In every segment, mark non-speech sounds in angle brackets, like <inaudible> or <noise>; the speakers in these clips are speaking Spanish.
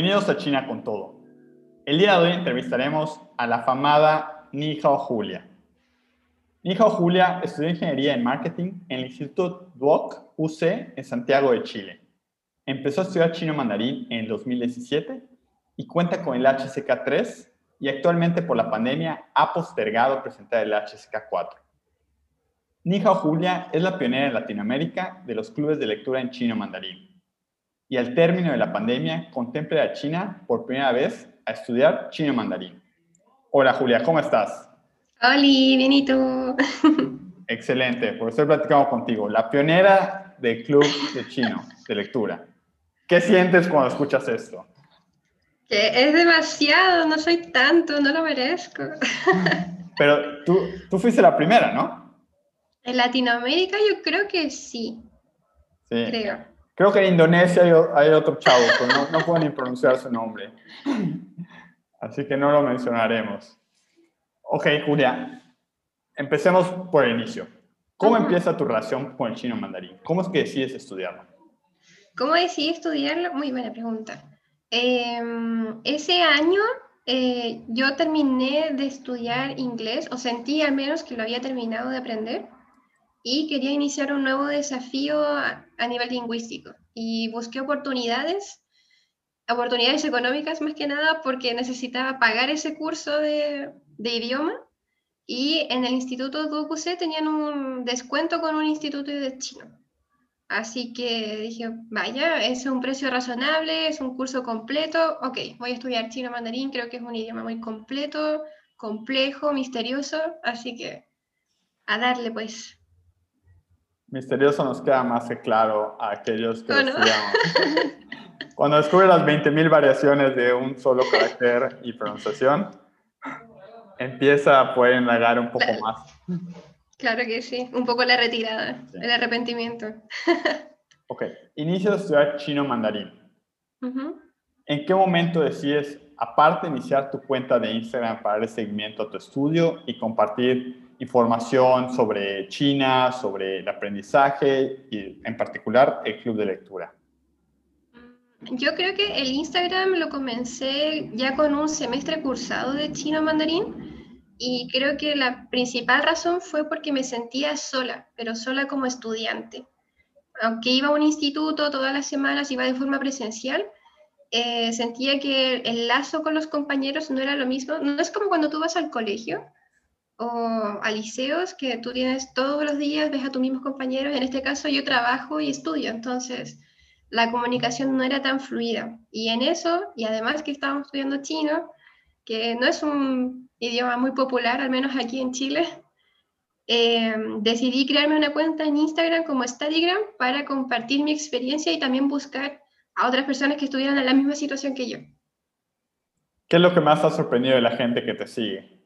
Bienvenidos a China con todo. El día de hoy entrevistaremos a la famada Nihao Julia. Nihao Julia estudió ingeniería en marketing en el Instituto Duoc UC en Santiago de Chile. Empezó a estudiar chino mandarín en 2017 y cuenta con el HSK3 y actualmente por la pandemia ha postergado presentar el HSK4. Nihao Julia es la pionera en Latinoamérica de los clubes de lectura en chino mandarín y al término de la pandemia contempla a China por primera vez a estudiar chino mandarín. Hola Julia, ¿cómo estás? Hola, bien y tú. <laughs> Excelente, por eso he platicado contigo, la pionera del club de chino de lectura. ¿Qué sientes cuando escuchas esto? Que es demasiado, no soy tanto, no lo merezco. <laughs> Pero tú, tú fuiste la primera, ¿no? En Latinoamérica yo creo que sí. Sí. Creo. Creo que en Indonesia hay, otro chavo, pero no, no puedo ni pronunciar su nombre. Así que no lo mencionaremos. Ok, Julia, empecemos por el inicio. ¿Cómo empieza tu relación con el chino mandarín? ¿Cómo es que decides estudiarlo? ¿Cómo decidí estudiarlo? Muy buena pregunta. Em, ese año eh, yo terminé de estudiar inglés, o sentí al menos que lo había terminado de aprender y quería iniciar un nuevo desafío a, nivel lingüístico y busqué oportunidades, oportunidades económicas más que nada porque necesitaba pagar ese curso de, de idioma y en el Instituto Duocuse tenían un descuento con un instituto de chino. Así que dije, vaya, es un precio razonable, es un curso completo, ok, voy a estudiar chino mandarín, creo que es un idioma muy completo, complejo, misterioso, así que a darle pues. Misterioso nos queda más que claro a aquellos que estudiamos. <laughs> Cuando descubre las 20.000 variaciones de un solo carácter y pronunciación, empieza a poder indagar un poco más. Claro que sí, un poco la retirada, el arrepentimiento. ok, inicio a estudiar chino mandarín. ¿En qué momento decides, aparte iniciar tu cuenta de Instagram para dar seguimiento a tu estudio y compartir información sobre China, sobre el aprendizaje y en particular el club de lectura? Yo creo que el Instagram lo comencé ya con un semestre cursado de chino mandarín y creo que la principal razón fue porque me sentía sola, pero sola como estudiante. Aunque iba a un instituto todas las semanas, iba de forma presencial, eh, sentía que el lazo con los compañeros no era lo mismo. No es como cuando tú vas al colegio, o a liceos que tú tienes todos los días, ves a tus mismos compañeros. En este caso yo trabajo y estudio, entonces la comunicación no era tan fluida. Y en eso, y además que estábamos estudiando chino, que no es un idioma muy popular, al menos aquí en Chile, eh, decidí crearme una cuenta en Instagram como Studygram para compartir mi experiencia y también buscar a otras personas que estuvieran en la misma situación que yo. ¿Qué es lo que más ha sorprendido de la gente que te sigue?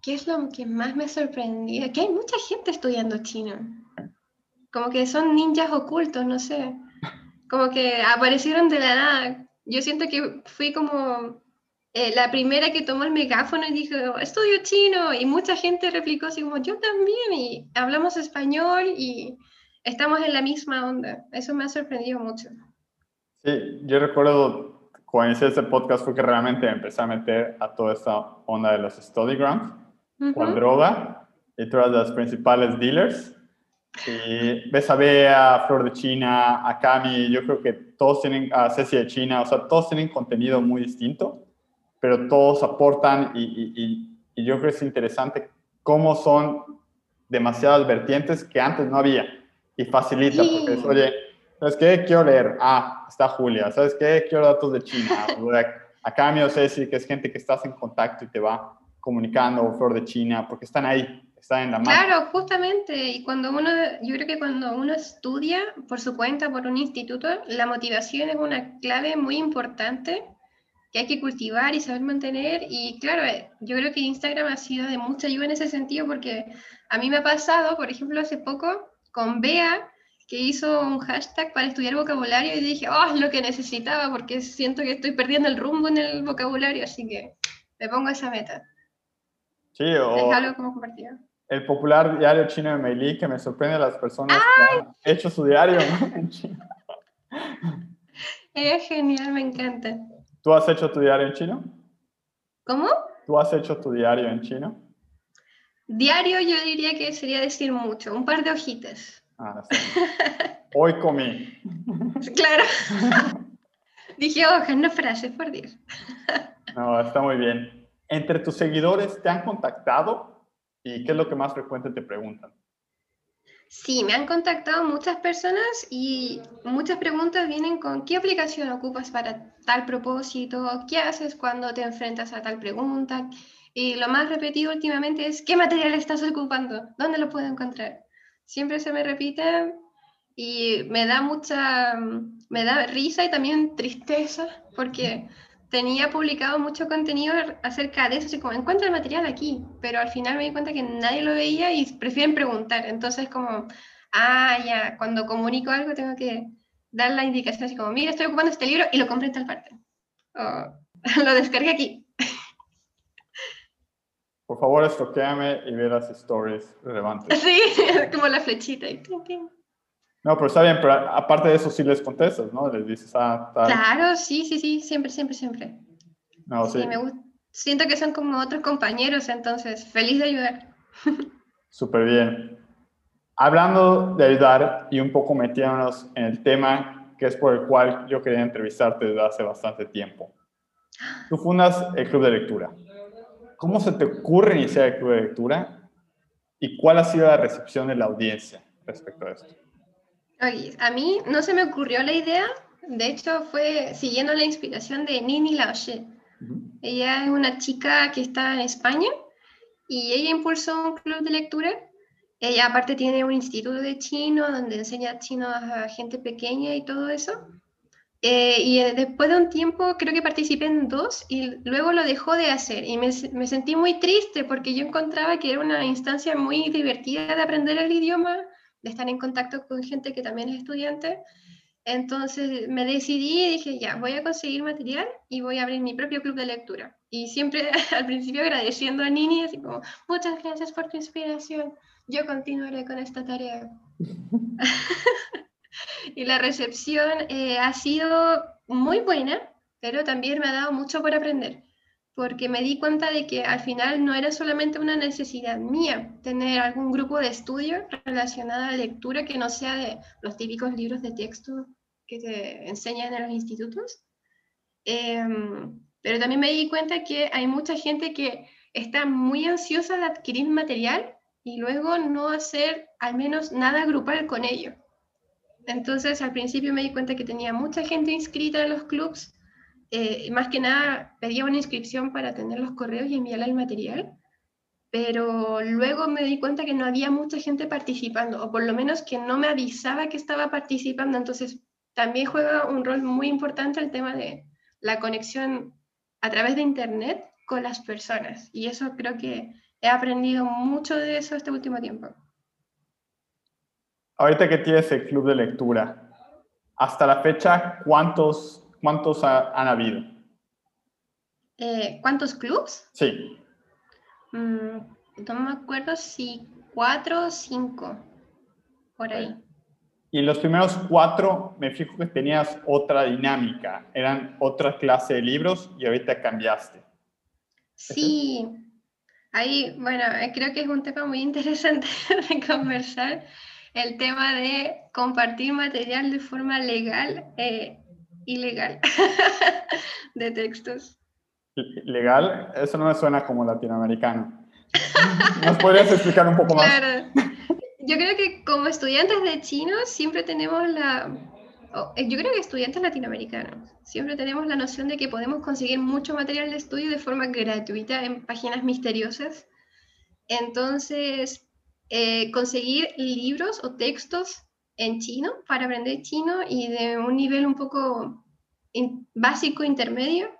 ¿Qué es lo que más me sorprendido? Que hay mucha gente estudiando chino. Como que son ninjas ocultos, no sé. Como que aparecieron de la nada. Yo siento que fui como eh, la primera que tomó el megáfono y dijo, estudio chino. Y mucha gente replicó así como, yo también. Y hablamos español y estamos en la misma onda. Eso me ha sorprendido mucho. Sí, yo recuerdo cuando hice este podcast fue que realmente empecé a meter a toda esta onda de los studygrams con droga y todas las principales dealers. Y ves a Bea, Flor de China, a Cami, yo creo que todos tienen, a Ceci de China, o sea, todos tienen contenido muy distinto, pero todos aportan y, y, y yo creo que es interesante cómo son demasiadas vertientes que antes no había y facilita, porque es, oye, ¿sabes qué? Quiero leer. Ah, está Julia. ¿Sabes qué? Quiero datos de China. <laughs> A Cami Ceci, que es gente que estás en contacto y te va comunicando Flor de China, porque están ahí, están en la mano. Claro, justamente, y cuando uno, yo creo que cuando uno estudia por su cuenta, por un instituto, la motivación es una clave muy importante que hay que cultivar y saber mantener. Y claro, yo creo que Instagram ha sido de mucha ayuda en ese sentido, porque a mí me ha pasado, por ejemplo, hace poco con Bea, que hizo un hashtag para estudiar vocabulario y dije, oh, es lo que necesitaba, porque siento que estoy perdiendo el rumbo en el vocabulario, así que me pongo esa meta. Sí, o El popular diario chino de Meili, que me sorprende a las personas que han hecho su diario <laughs> en China. Es genial, me encanta. ¿Tú has hecho tu diario en chino? ¿Cómo? ¿Tú has hecho tu diario en chino? Diario yo diría que sería decir mucho, un par de hojitas. Ah, sí. Hoy comí. <laughs> Claro. <laughs> Dije hojas, no frases, por Dios. No, está muy bien. ¿Entre tus seguidores te han contactado? ¿Y qué es lo que más frecuente te preguntan? Sí, me han contactado muchas personas y muchas preguntas vienen con qué aplicación ocupas para tal propósito, qué haces cuando te enfrentas a tal pregunta. Y lo más repetido últimamente es qué material estás ocupando, dónde lo puedo encontrar. Siempre se me repite y me da mucha, me da risa y también tristeza porque tenía publicado mucho contenido acerca de eso, así como encuentra el material aquí, pero al final me di cuenta que nadie lo veía y prefieren preguntar. Entonces, como, ah, ya, cuando comunico algo tengo que dar la indicación así como, mira, estoy ocupando este libro y lo compré en tal parte. O <laughs> lo descargué aquí. Por favor, estoquéame y ve las stories relevantes. Sí, <laughs> como la flechita. Y no, pero está bien, pero aparte de eso sí les contestas, ¿no? Les dices, ah, tal. Claro, sí, sí, sí, siempre, siempre, siempre. No, sí. me gusta. Siento que son como otros compañeros, entonces, feliz de ayudar. <laughs> Súper bien. Hablando de ayudar y un poco metiéndonos en el tema que es por el cual yo quería entrevistarte desde hace bastante tiempo. <gasps> Tú fundas el Club de Lectura. ¿Cómo se te ocurre iniciar el Club de Lectura? ¿Y cuál ha sido la recepción de la audiencia respecto a esto? a mí no se me ocurrió la idea, de hecho fue siguiendo la inspiración de Nini Laoche. Ella es una chica que está en España y ella impulsó un club de lectura. Ella aparte tiene un instituto de chino donde enseña chino a gente pequeña y todo eso. Eh, y eh, después de un tiempo creo que participé en dos y luego lo dejó de hacer y me, me, sentí muy triste porque yo encontraba que era una instancia muy divertida de aprender el idioma, de estar en contacto con gente que también es estudiante. Entonces me decidí y dije, ya, voy a conseguir material y voy a abrir mi propio club de lectura. Y siempre <laughs> al principio agradeciendo a Nini, así como, muchas gracias por tu inspiración, yo continuaré con esta tarea. <laughs> <laughs> y la recepción eh, ha sido muy buena, pero también me ha dado mucho por aprender porque me di cuenta de que al final no era solamente una necesidad mía tener algún grupo de estudio relacionado a la lectura que no sea de los típicos libros de texto que te enseñan en los institutos, em, pero también me di cuenta que hay mucha gente que está muy ansiosa de adquirir material y luego no hacer al menos nada grupal con ello. Entonces al principio me di cuenta que tenía mucha gente inscrita en los clubs eh, más que nada pedía una inscripción para tener los correos y enviarle el material, pero luego me di cuenta que no había mucha gente participando, o por lo menos que no me avisaba que estaba participando, entonces también juega un rol muy importante el tema de la conexión a través de Internet con las personas, y eso creo que he aprendido mucho de eso este último tiempo. Ahorita que tienes el club de lectura, hasta la fecha, ¿cuántos ¿Cuántos han habido? Eh, ¿Cuántos clubs? Sí. Mm, no me acuerdo si cuatro o cinco, por ahí. Y en los primeros cuatro me fijo que tenías otra dinámica, eran otra clase de libros y ahorita cambiaste. Sí, ahí, bueno, eh, creo que es un tema muy interesante <laughs> de conversar, el tema de compartir material de forma legal eh, ilegal <laughs> de textos. ¿Legal? Eso no me suena como latinoamericano. ¿Nos podrías explicar un poco más? Claro. Yo creo que como estudiantes de chino siempre tenemos la... Yo creo que estudiantes latinoamericanos siempre tenemos la noción de que podemos conseguir mucho material de estudio de forma gratuita en páginas misteriosas. Entonces, eh, conseguir libros o textos en chino para aprender chino y de un nivel un poco básico intermedio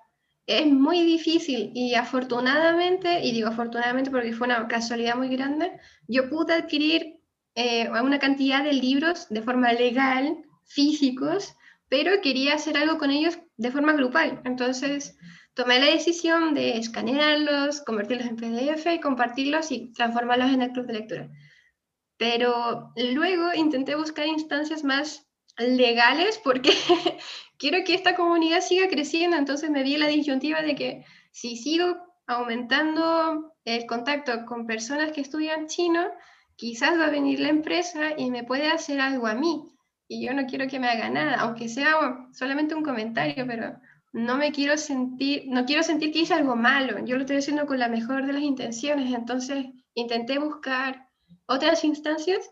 es muy difícil. Y afortunadamente, y digo afortunadamente porque fue una casualidad muy grande, yo pude adquirir eh, una cantidad de libros de forma legal, físicos, pero quería hacer algo con ellos de forma grupal. Entonces tomé la decisión de escanearlos, convertirlos en PDF y compartirlos y transformarlos en el de lectura. Pero luego intenté buscar instancias más legales porque <laughs> quiero que esta comunidad siga creciendo, entonces me vi la disyuntiva de que si sigo aumentando el contacto con personas que estudian chino, quizás va a venir la empresa y me puede hacer algo a mí. Y yo no quiero que me haga nada, aunque sea solamente un comentario, pero no me quiero sentir, no quiero sentir que hice algo malo. Yo lo estoy haciendo con la mejor de las intenciones. Entonces intenté buscar otras instancias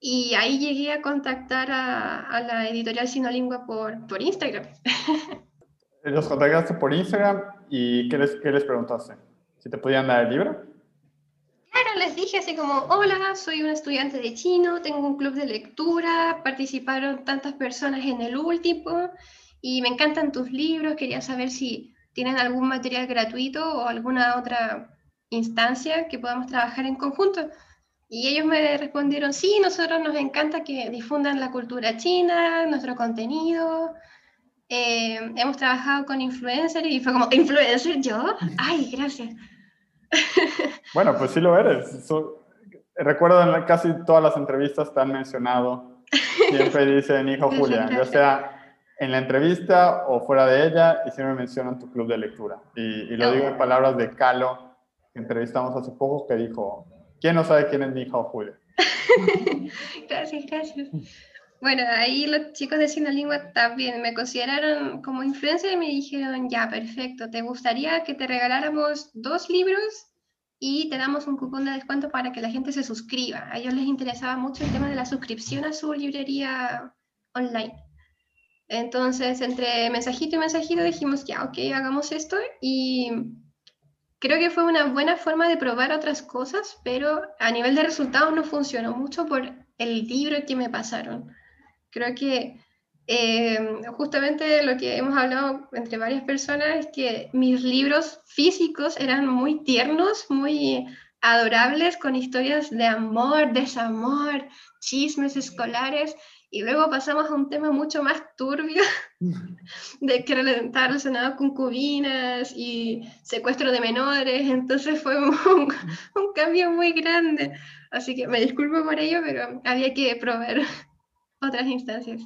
y ahí llegué a contactar a, la editorial Sinolingua por, por Instagram. <laughs> Los contactaste por Instagram y ¿qué les, qué les preguntaste? ¿Si te podían dar el libro? Claro, les dije así como, hola, soy un estudiante de chino, tengo un club de lectura, participaron tantas personas en el último y me encantan tus libros, quería saber si tienen algún material gratuito o alguna otra instancia que podamos trabajar en conjunto. Y ellos me respondieron, sí, nosotros nos encanta que difundan la cultura china, nuestro contenido. Eh, hemos trabajado con influencers y fue como, ¿influencer yo? Ay, gracias. Bueno, pues sí lo eres. recuerdo en casi todas las entrevistas te han mencionado, siempre dicen hijo Julia, ya sea en la entrevista o fuera de ella, y siempre mencionan tu club de lectura. Y, lo digo en palabras de Calo, que entrevistamos hace poco, que dijo, ¿Quién no sabe quién es mi hija Julia? <laughs> gracias, gracias. Bueno, ahí los chicos de Sinolingua también me consideraron como influencer y me dijeron, ya, perfecto, ¿te gustaría que te regaláramos dos libros y te damos un cupón de descuento para que la gente se suscriba? A ellos les interesaba mucho el tema de la suscripción a su librería online. Entonces, entre mensajito y mensajito dijimos, ya, ok, hagamos esto y Creo que fue una buena forma de probar otras cosas, pero a nivel de resultados no funcionó mucho por el libro que me pasaron. Creo que eh, justamente lo que hemos hablado entre varias personas es que mis libros físicos eran muy tiernos, muy adorables, con historias de amor, desamor, chismes escolares, y luego pasamos a un tema mucho más turbio, <laughs> de que está relacionado con cubinas y secuestro de menores, entonces fue un, un, cambio muy grande. Así que me disculpo por ello, pero había que probar otras instancias.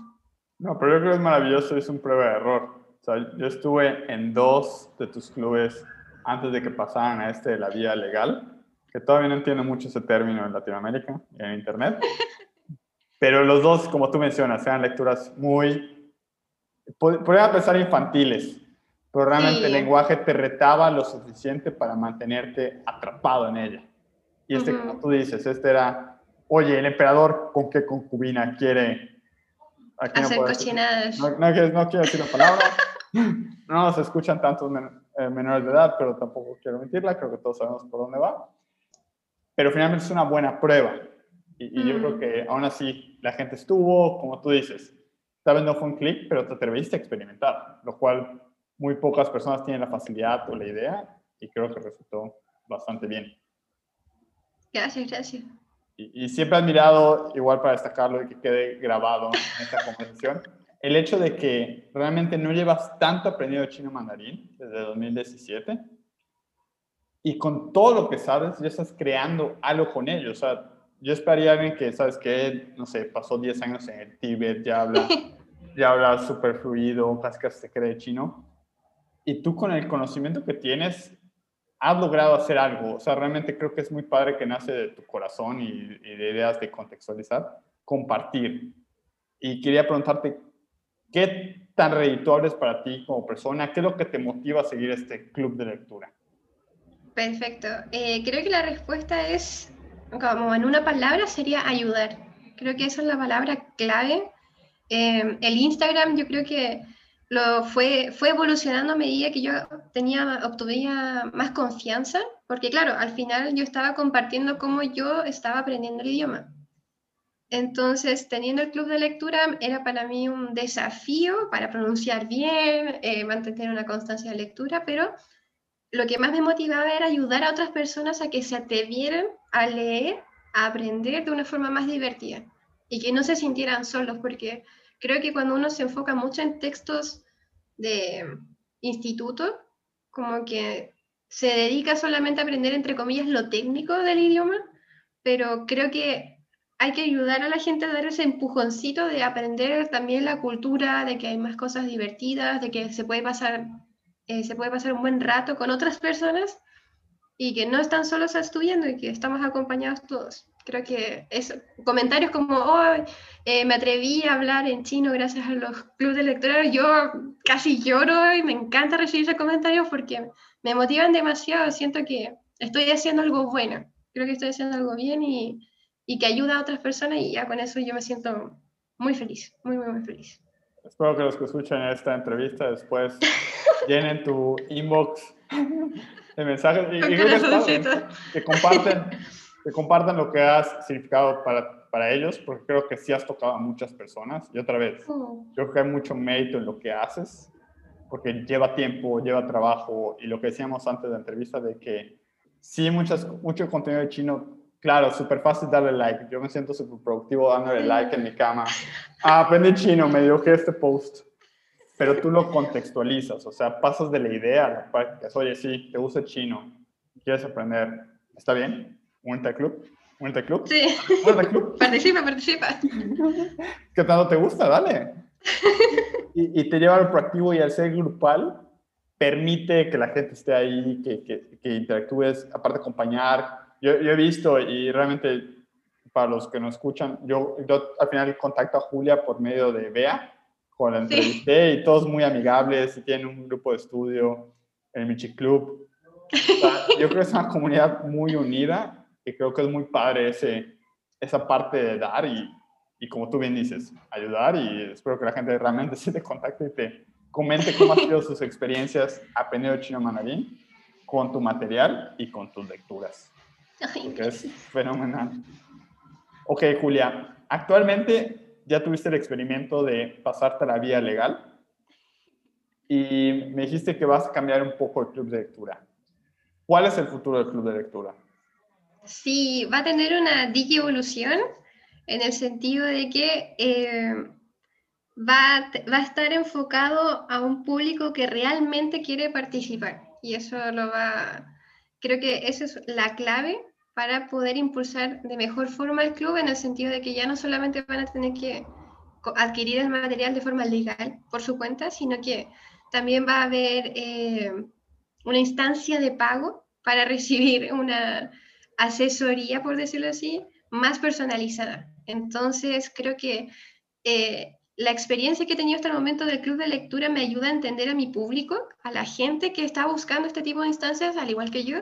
No, pero yo creo que es maravilloso, es un prueba de error. O sea, yo estuve en dos de tus clubes antes de que pasaran a este de la vía legal, que todavía no entiendo mucho ese término en Latinoamérica, en Internet. <laughs> Pero los dos, como tú mencionas, eran lecturas muy, podrían pensar infantiles, pero realmente el lenguaje te retaba lo suficiente para mantenerte atrapado en ella. Y este, como tú dices, este era, oye, el emperador con qué concubina quiere... Hacer cochinadas. No, no, quiero decir la palabra. <laughs> no se escuchan tantos eh, menores de edad, pero tampoco quiero mentirla, creo que todos sabemos por dónde va. Pero finalmente es una buena prueba y, yo creo mm. que aún así la gente estuvo, como tú dices, tal vez no fue un clic, pero te atreviste a experimentar, lo cual muy pocas personas tienen la facilidad o la idea y creo que resultó bastante bien. Gracias, gracias. Y, y siempre he admirado, igual para destacarlo y que quede grabado en esta <laughs> conversación, el hecho de que realmente no llevas tanto aprendido chino mandarín desde 2017 y con todo lo que sabes ya estás creando algo con ello. O sea, yo esperaría a alguien que, ¿sabes qué? No sé, pasó 10 años en el Tíbet, ya habla, <laughs> ya habla súper fluido, casi que se cree chino. Y tú con el conocimiento que tienes, has logrado hacer algo. O sea, realmente creo que es muy padre que nace de tu corazón y, de ideas de contextualizar, compartir. Y quería preguntarte, ¿qué tan redituable es para ti como persona? ¿Qué es lo que te motiva a seguir este club de lectura? Perfecto. Eh, creo que la respuesta es como en una palabra, sería ayudar. Creo que esa es la palabra clave. Eh, el Instagram yo creo que lo fue, fue evolucionando a medida que yo tenía, obtenía más confianza, porque claro, al final yo estaba compartiendo cómo yo estaba aprendiendo el idioma. Entonces, teniendo el club de lectura era para mí un desafío para pronunciar bien, eh, mantener una constancia de lectura, pero lo que más me motivaba era ayudar a otras personas a que se atrevieran a leer, a aprender de una forma más divertida y que no se sintieran solos, porque creo que cuando uno se enfoca mucho en textos de instituto, como que se dedica solamente a aprender, entre comillas, lo técnico del idioma, pero creo que hay que ayudar a la gente a dar ese empujoncito de aprender también la cultura, de que hay más cosas divertidas, de que se puede pasar, eh, se puede pasar un buen rato con otras personas y que no están solos estudiando y que estamos acompañados todos. Creo que eso, comentarios como, oh, me atreví a hablar en chino gracias a los clubes de lectura, yo casi lloro y me encanta recibir esos comentarios porque me motivan demasiado, siento que estoy haciendo algo bueno, creo que estoy haciendo algo bien y, y que ayuda a otras personas y ya con eso yo me siento muy feliz, muy, muy, muy feliz. Espero que los que escuchan esta entrevista después <laughs> llenen tu inbox de mensajes y, que, comparten, <laughs> que compartan lo que has significado para, para ellos, porque creo que sí has tocado a muchas personas. Y otra vez, yo creo que hay mucho mérito en lo que haces, porque lleva tiempo, lleva trabajo, y lo que decíamos antes de la entrevista de que sí, muchas, mucho contenido de chino Claro, súper fácil darle like. Yo me siento súper productivo dándole like en mi cama. Ah, aprendí chino, me dio que este post. Pero tú lo contextualizas, o sea, pasas de la idea a la práctica. Oye, sí, te gusta chino, quieres aprender. ¿Está bien? ¿Únete al club? ¿Únete al club? Sí. ¿Únete club? <laughs> participa, participa. ¿Qué tanto te gusta? Dale. <laughs> Y, y te lleva al proactivo y al ser grupal permite que la gente esté ahí, que, que, que interactúes, aparte acompañar, yo, he visto y realmente para los que nos escuchan, yo, yo al final contacto a Julia por medio de Bea, con la entrevisté y todos muy amigables y tienen un grupo de estudio, el Michi Club. yo creo que es una comunidad muy unida y creo que es muy padre ese, esa parte de dar y, y como tú bien dices, ayudar y espero que la gente realmente <laughs> se te contacte y te comente cómo han sido sus experiencias aprendiendo chino mandarín con tu material y con tus lecturas es fenomenal. Ok, Julia, actualmente ya tuviste el experimento de pasarte la vía legal y me dijiste que vas a cambiar un poco el club de lectura. ¿Cuál es el futuro del club de lectura? Sí, va a tener una evolución en el sentido de que eh, va, va a estar enfocado a un público que realmente quiere participar. Y eso lo va, creo que esa es la clave para poder impulsar de mejor forma el club en el sentido de que ya no solamente van a tener que adquirir el material de forma legal por su cuenta, sino que también va a haber eh, una instancia de pago para <laughs> recibir una asesoría, por decirlo así, más personalizada. Entonces, creo que eh, la experiencia que he tenido hasta el momento del club de lectura me ayuda a entender a mi público, a la gente que está buscando este tipo de instancias, al igual que yo,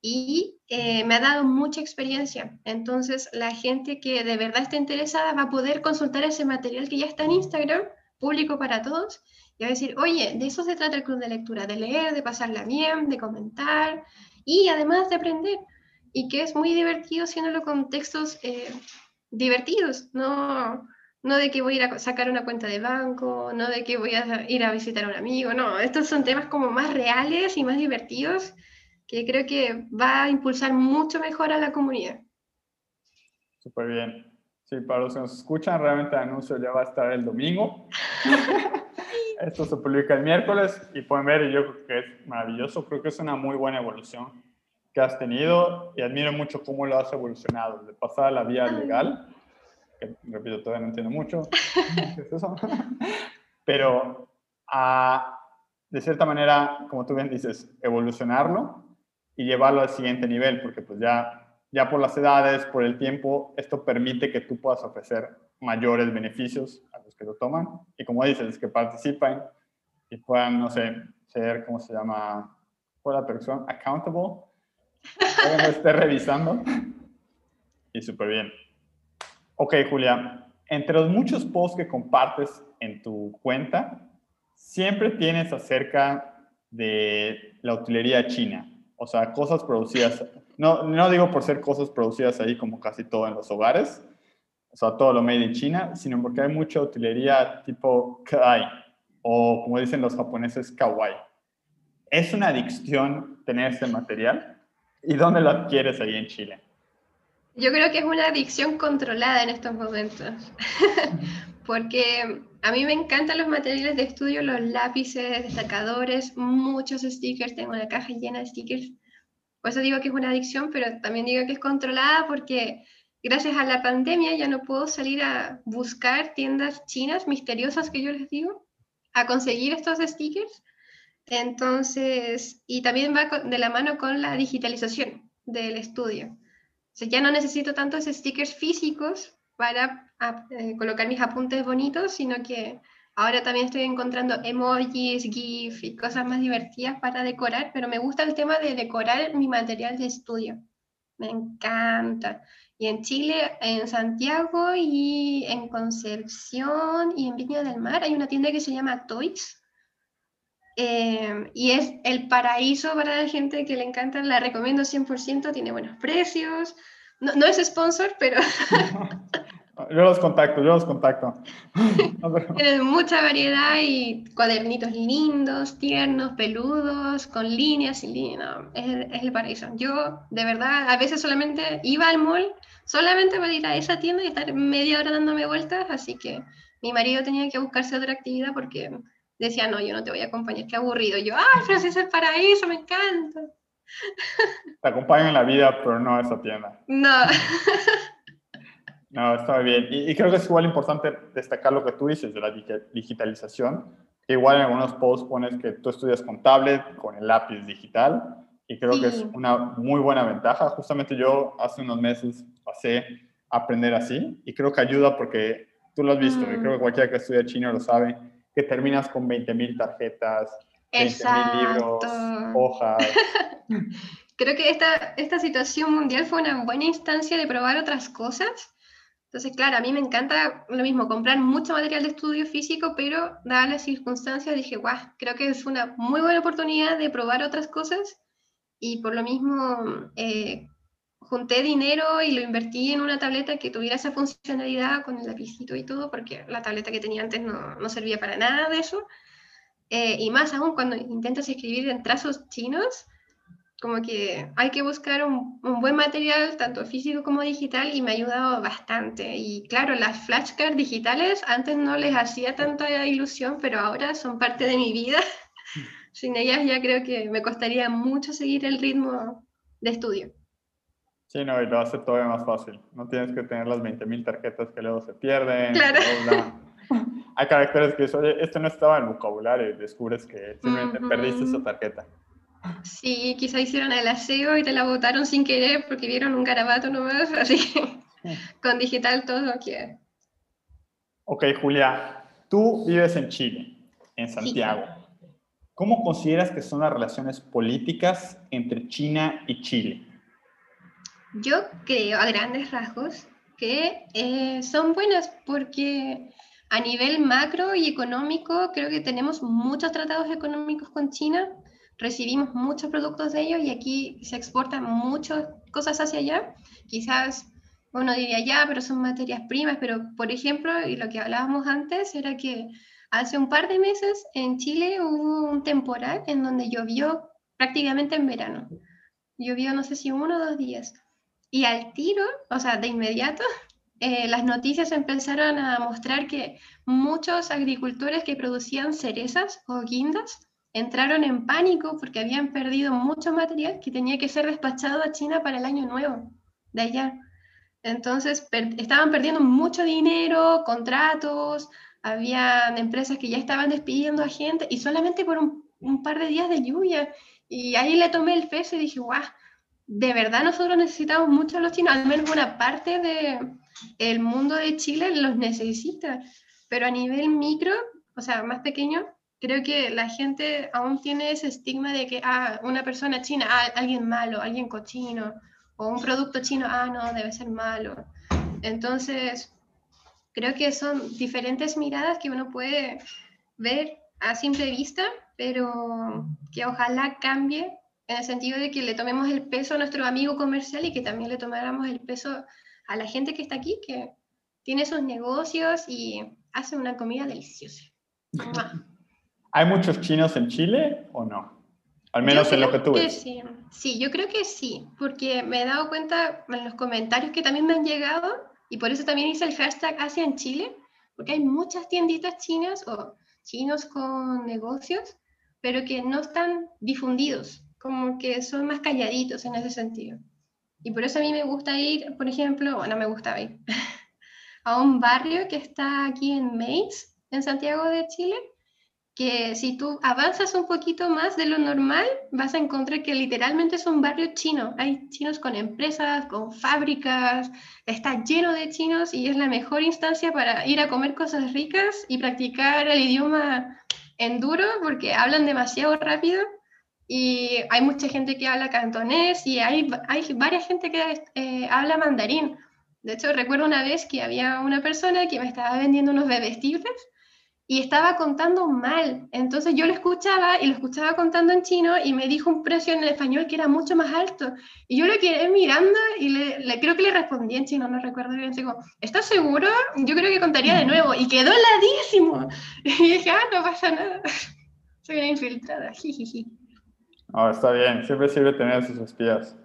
y eh, me ha dado mucha experiencia. Entonces, la gente que de verdad está interesada va a poder consultar ese material que ya está en Instagram, público para todos, y va a decir, oye, de eso se trata el club de lectura, de leer, de pasarla bien, de comentar y además de aprender. Y que es muy divertido haciéndolo con textos eh, divertidos, no, no de que voy a ir a sacar una cuenta de banco, no de que voy a ir a visitar a un amigo, no, estos son temas como más reales y más divertidos que creo que va a impulsar mucho mejor a la comunidad. Súper bien. Sí, para los que nos escuchan, realmente el anuncio ya va a estar el domingo. <laughs> Esto se publica el miércoles y pueden ver, y yo creo que es maravilloso, creo que es una muy buena evolución que has tenido y admiro mucho cómo lo has evolucionado, de pasar a la vía legal, que repito, todavía no entiendo mucho, ¿qué es eso? pero a, de cierta manera, como tú bien dices, evolucionarlo y llevarlo al siguiente nivel, porque pues ya, ya por las edades, por el tiempo, esto permite que tú puedas ofrecer mayores beneficios a los que lo toman y como dices, que participen y puedan, no sé, ser, ¿cómo se llama? ¿Cuál la traducción? Accountable. Que esté revisando. Y súper bien. Ok, Julia. Entre los muchos posts que compartes en tu cuenta, siempre tienes acerca de la utilería china. O sea, cosas producidas, no, no digo por ser cosas producidas ahí como casi todo en los hogares, o sea, todo lo made in China, sino porque hay mucha utilería tipo kai, o como dicen los japoneses, kawaii. ¿Es una adicción tener este material? ¿Y dónde lo adquieres ahí en Chile? Yo creo que es una adicción controlada en estos momentos, <laughs> porque a mí me encantan los materiales de estudio, los lápices, destacadores, muchos stickers, tengo una caja llena de stickers. Por eso digo que es una adicción, pero también digo que es controlada porque gracias a la pandemia ya no puedo salir a buscar tiendas chinas misteriosas que yo les digo, a conseguir estos stickers. Entonces, y también va de la mano con la digitalización del estudio. O ya no necesito tantos stickers físicos para eh, colocar mis apuntes bonitos, sino que ahora también estoy encontrando emojis, GIF y cosas más divertidas para decorar, pero me gusta el tema de decorar mi material de estudio. Me encanta. Y en Chile, en Santiago y en Concepción y en Viña del Mar hay una tienda que se llama Toys. Eh, y es el paraíso para la gente que le encanta, la recomiendo 100%, tiene buenos precios. No, no es sponsor, pero <laughs> Yo los contacto, yo los contacto. <laughs> Tienen mucha variedad y cuadernitos lindos, tiernos, peludos, con líneas y líneas. es, el paraíso. Yo, de verdad, a veces solamente iba al mall solamente para ir a esa tienda y estar media hora dándome vueltas, así que mi marido tenía que buscarse otra actividad porque decía, no, yo no te voy a acompañar, qué aburrido. Yo, ay, pero si es el paraíso, me encanta. Te acompaño en la vida, pero no a esa tienda. No. No, está bien. Y, creo que es igual importante destacar lo que tú dices de la digitalización. Igual en algunos posts pones que tú estudias con tablet, con el lápiz digital, y creo que es una muy buena ventaja. Justamente yo hace unos meses pasé a aprender así, y creo que ayuda porque tú lo has visto, y creo que mm. cualquiera que estudia chino lo sabe, que terminas con 20.000 tarjetas, 20.000 libros, hojas. <laughs> creo que esta, esta situación mundial fue una buena instancia de probar otras cosas. Entonces, claro, a mí me encanta lo mismo, comprar mucho material de estudio físico, pero dadas las circunstancias dije, guau, creo que es una muy buena oportunidad de probar otras cosas y por lo mismo eh, junté dinero y lo invertí en una tableta que tuviera esa funcionalidad con el lapicito y todo, porque la tableta que tenía antes no, no servía para nada de eso. Eh, y más aún cuando intentas escribir en trazos chinos, como que hay que buscar un, buen material, tanto físico como digital, y me ha ayudado bastante. Y claro, las flashcards digitales antes no les hacía tanta ilusión, pero ahora son parte de mi vida. Sin ellas ya creo que me costaría mucho seguir el ritmo de estudio. Sí, no, y lo hace todavía más fácil. No tienes que tener las 20.000 tarjetas que luego se pierden. Claro. Hay caracteres que, oye, esto no estaba en el vocabulario y descubres que simplemente perdiste esa tarjeta. Sí, quizá hicieron el aseo y te la botaron sin querer porque vieron un garabato nomás, así que con digital todo quiere. Ok, Julia, tú vives en Chile, en Santiago. ¿Cómo consideras que son las relaciones políticas entre China y Chile? Yo creo, a grandes rasgos, que eh, son buenas porque a nivel macro y económico creo que tenemos muchos tratados económicos con China recibimos muchos productos de ellos y aquí se exportan muchas cosas hacia allá. Quizás uno diría ya, pero son materias primas, pero por ejemplo, y lo que hablábamos antes era que hace un par de meses en Chile hubo un temporal en donde llovió prácticamente en verano. Llovió no sé si uno o dos días. Y al tiro, o sea, de inmediato, <laughs> eh, las noticias empezaron a mostrar que muchos agricultores que producían cerezas o guindas entraron en pánico porque habían perdido mucho material que tenía que ser despachado a China para el año nuevo de allá. Entonces estaban perdiendo mucho dinero, contratos, había empresas que ya estaban despidiendo a gente y solamente por un, par de días de lluvia. Y ahí le tomé el peso y dije, guau, de verdad nosotros necesitamos mucho a los chinos, al menos una parte del el mundo de Chile los necesita, pero a nivel micro, o sea, más pequeño, creo que la gente aún tiene ese estigma de que, ah, una persona china, ah, alguien malo, alguien cochino, o un producto chino, ah, no, debe ser malo. Entonces, creo que son diferentes miradas que uno puede ver a simple vista, pero que ojalá cambie en el sentido de que le tomemos el peso a nuestro amigo comercial y que también le tomáramos el peso a la gente que está aquí, que tiene sus negocios y hace una comida deliciosa. ¿Hay muchos chinos en Chile o no? Al menos en lo que tú ves. Sí. sí, yo creo que sí, porque me he dado cuenta en los comentarios que también me han llegado y por eso también hice el hashtag Asia en Chile, porque hay muchas tienditas chinas o chinos con negocios, pero que no están difundidos, como que son más calladitos en ese sentido. Y por eso a mí me gusta ir, por ejemplo, bueno, me gusta ir <laughs> a un barrio que está aquí en Mainz, en Santiago de Chile, que si tú avanzas un poquito más de lo normal, vas a encontrar que literalmente es un barrio chino. Hay chinos con empresas, con fábricas, está lleno de chinos y es la mejor instancia para ir a comer cosas ricas y practicar el idioma en duro porque hablan demasiado rápido y hay mucha gente que habla cantonés y hay, hay varias gente que eh, habla mandarín. De hecho, recuerdo una vez que había una persona que me estaba vendiendo unos bebestibles y estaba contando mal. Entonces yo lo escuchaba y lo escuchaba contando en chino y me dijo un precio en español que era mucho más alto. Y yo le quedé mirando y le, creo que le respondí en chino, no recuerdo bien. Digo, ¿estás seguro? Yo creo que contaría de nuevo. Y quedó heladísimo. <laughs> Y dije, ah, no pasa nada. <laughs> Soy una infiltrada. Jijiji. Oh, está bien, siempre sirve tener sus espías.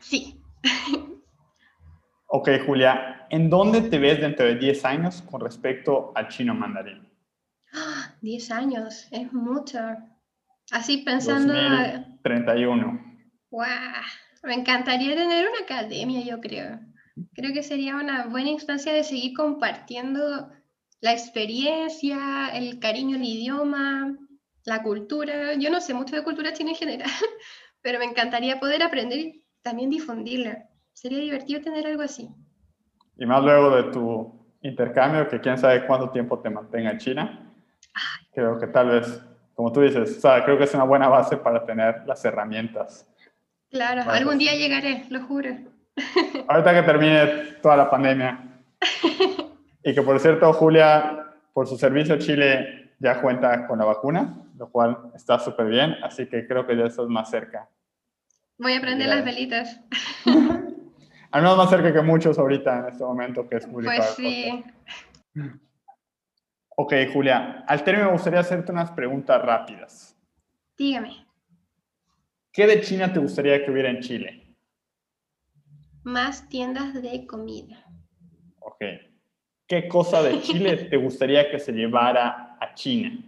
Sí. <laughs> ok, Julia, ¿en dónde te ves dentro de 10 años con respecto al chino mandarín? <gasps> 10 años, es mucho. Así pensando... 31. ¡Wow! Me encantaría tener una academia, yo creo. Creo que sería una buena instancia de seguir compartiendo la experiencia, el cariño al idioma, la cultura. Yo no sé mucho de cultura china en general, <laughs> pero me encantaría poder aprender y también difundirla. Sería divertido tener algo así. Y más luego de tu intercambio, que quién sabe cuánto tiempo te mantenga en China creo que tal vez, como tú dices, creo que es una buena base para tener las herramientas. Claro, algún día llegaré, lo juro. <laughs> Ahorita que termine toda la pandemia. <laughs> Y que por cierto, Julia, por su servicio a Chile ya cuenta con la vacuna, lo cual está súper bien, así que creo que ya estás más cerca. Voy a prender las velitas. <laughs> Al menos más cerca que muchos ahorita en este momento, que es muy Pues sí. Ok, Julia, al término me gustaría hacerte unas preguntas rápidas. Dígame. ¿Qué de China te gustaría que hubiera en Chile? Más tiendas de comida. Ok. ¿Qué cosa de Chile te gustaría que se llevara a China?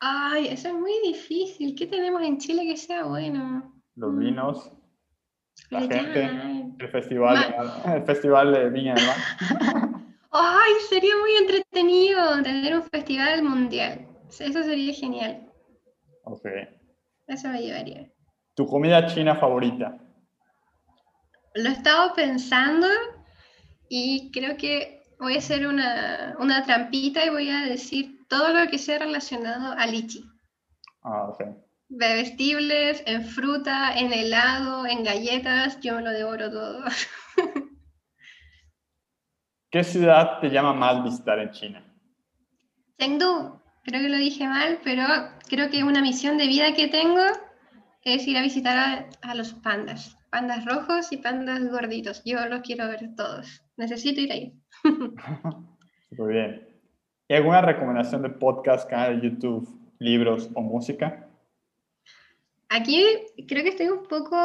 Ay, eso es muy difícil. ¿Qué tenemos en Chile que sea bueno? Los vinos, la gente, el festival, <laughs> el festival de Viña del Mar. <laughs> Ay, sería muy entretenido tener un festival mundial. Eso sería genial. Ok. Eso me llevaría. ¿Tu comida china favorita? Lo he estado pensando y creo que voy a hacer una, una trampita y voy a decir todo lo que sea relacionado a lichi. Ah, ok. Bebestibles, en fruta, en helado, en galletas, yo me lo devoro todo. <laughs> ¿Qué ciudad te llama más visitar en China? Chengdu, creo que lo dije mal, pero creo que una misión de vida que tengo es ir a visitar a, los pandas, pandas rojos y pandas gorditos. Yo los quiero ver todos. Necesito ir ahí. <laughs> Muy bien. ¿Y alguna recomendación de podcast, canal de YouTube, libros o música? Aquí creo que estoy un poco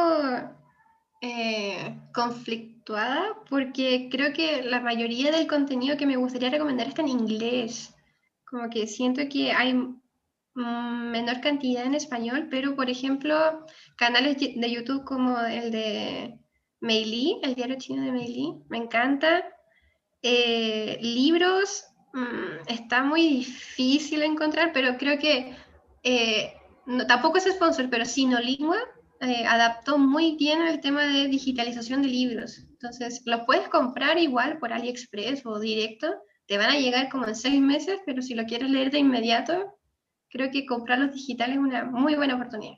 eh, conflictuada porque creo que la mayoría del contenido que me gustaría recomendar está en inglés. Como que siento que hay menor cantidad en español, pero por ejemplo, canales de YouTube como el de Meili, el diario chino de Meili, me encanta. Eh, libros, está muy difícil encontrar, pero creo que eh, no, tampoco es sponsor, pero Sinolingua eh, adaptó muy bien el tema de digitalización de libros. Entonces, los puedes comprar igual por AliExpress o directo. Te van a llegar como en seis meses, pero si lo quieres leer de inmediato, creo que comprarlos digitales es una muy buena oportunidad.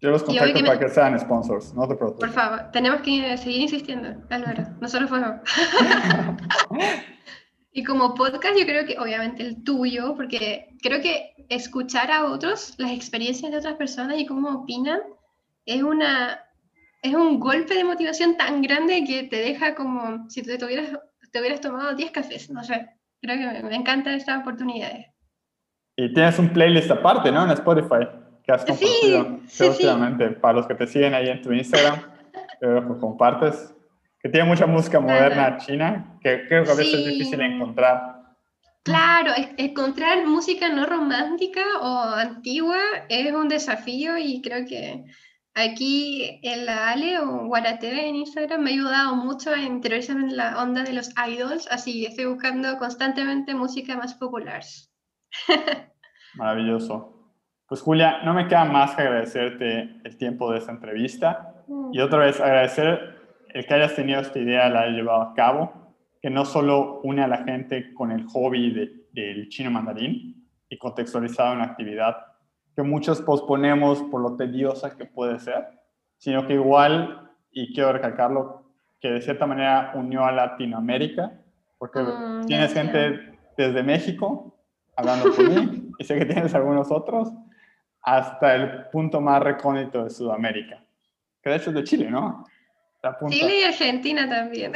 Yo los contacto para que sean sponsors, no te preocupes. Por favor, tenemos que seguir insistiendo, Álvaro. Nosotros fuimos. <laughs> y como podcast, yo creo que obviamente el tuyo, porque creo que escuchar a otros, las experiencias de otras personas y cómo opinan, es, una, es un golpe de motivación tan grande que te deja como si te, hubieras, te hubieras tomado 10 cafés. No sé, creo que me, encanta esta oportunidad. Y tienes un playlist aparte, ¿no? En Spotify, que has compartido sí, sí, Para los que te siguen ahí en tu Instagram, que <laughs> compartes, que tiene mucha música moderna china, que creo que a veces es difícil encontrar. Claro, encontrar música no romántica o antigua es un desafío y creo que Aquí en la Ale o Guarateve en Instagram me ha ayudado mucho a interiorizarme en la onda de los idols, así estoy buscando constantemente música más popular. <laughs> Maravilloso. Pues Julia, no me queda más que agradecerte el tiempo de esta entrevista mm. y otra vez agradecer el que hayas tenido esta idea, la hayas llevado a cabo, que no solo une a la gente con el hobby del chino mandarín y contextualizado en la actividad que muchos posponemos por lo tediosa que puede ser, sino que igual, y quiero recalcarlo, que de cierta manera unió a Latinoamérica, porque mm, tienes gente desde México hablando por mí, y sé que tienes algunos otros, hasta el punto más recóndito de Sudamérica, que de hecho es de Chile, ¿no? Chile y Argentina también.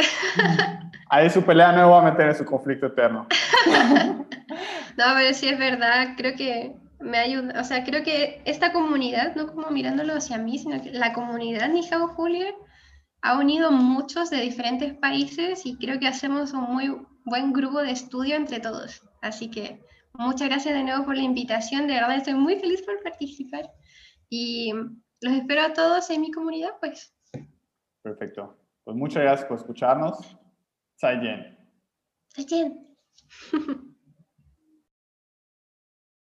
<laughs> Ahí su pelea no va a meter en su conflicto eterno. <laughs> no, pero sí es verdad, creo que me ayuda, o sea, creo que esta comunidad, no como mirándolo hacia mí, sino que la comunidad Nihao Julia ha unido muchos de diferentes países y creo que hacemos un muy buen grupo de estudio entre todos. Así que Muchas gracias de nuevo por la invitación, de verdad estoy muy feliz por participar y los espero a todos en mi comunidad, pues. Perfecto. Pues muchas gracias por escucharnos. Zaijian. Zaijian. <laughs>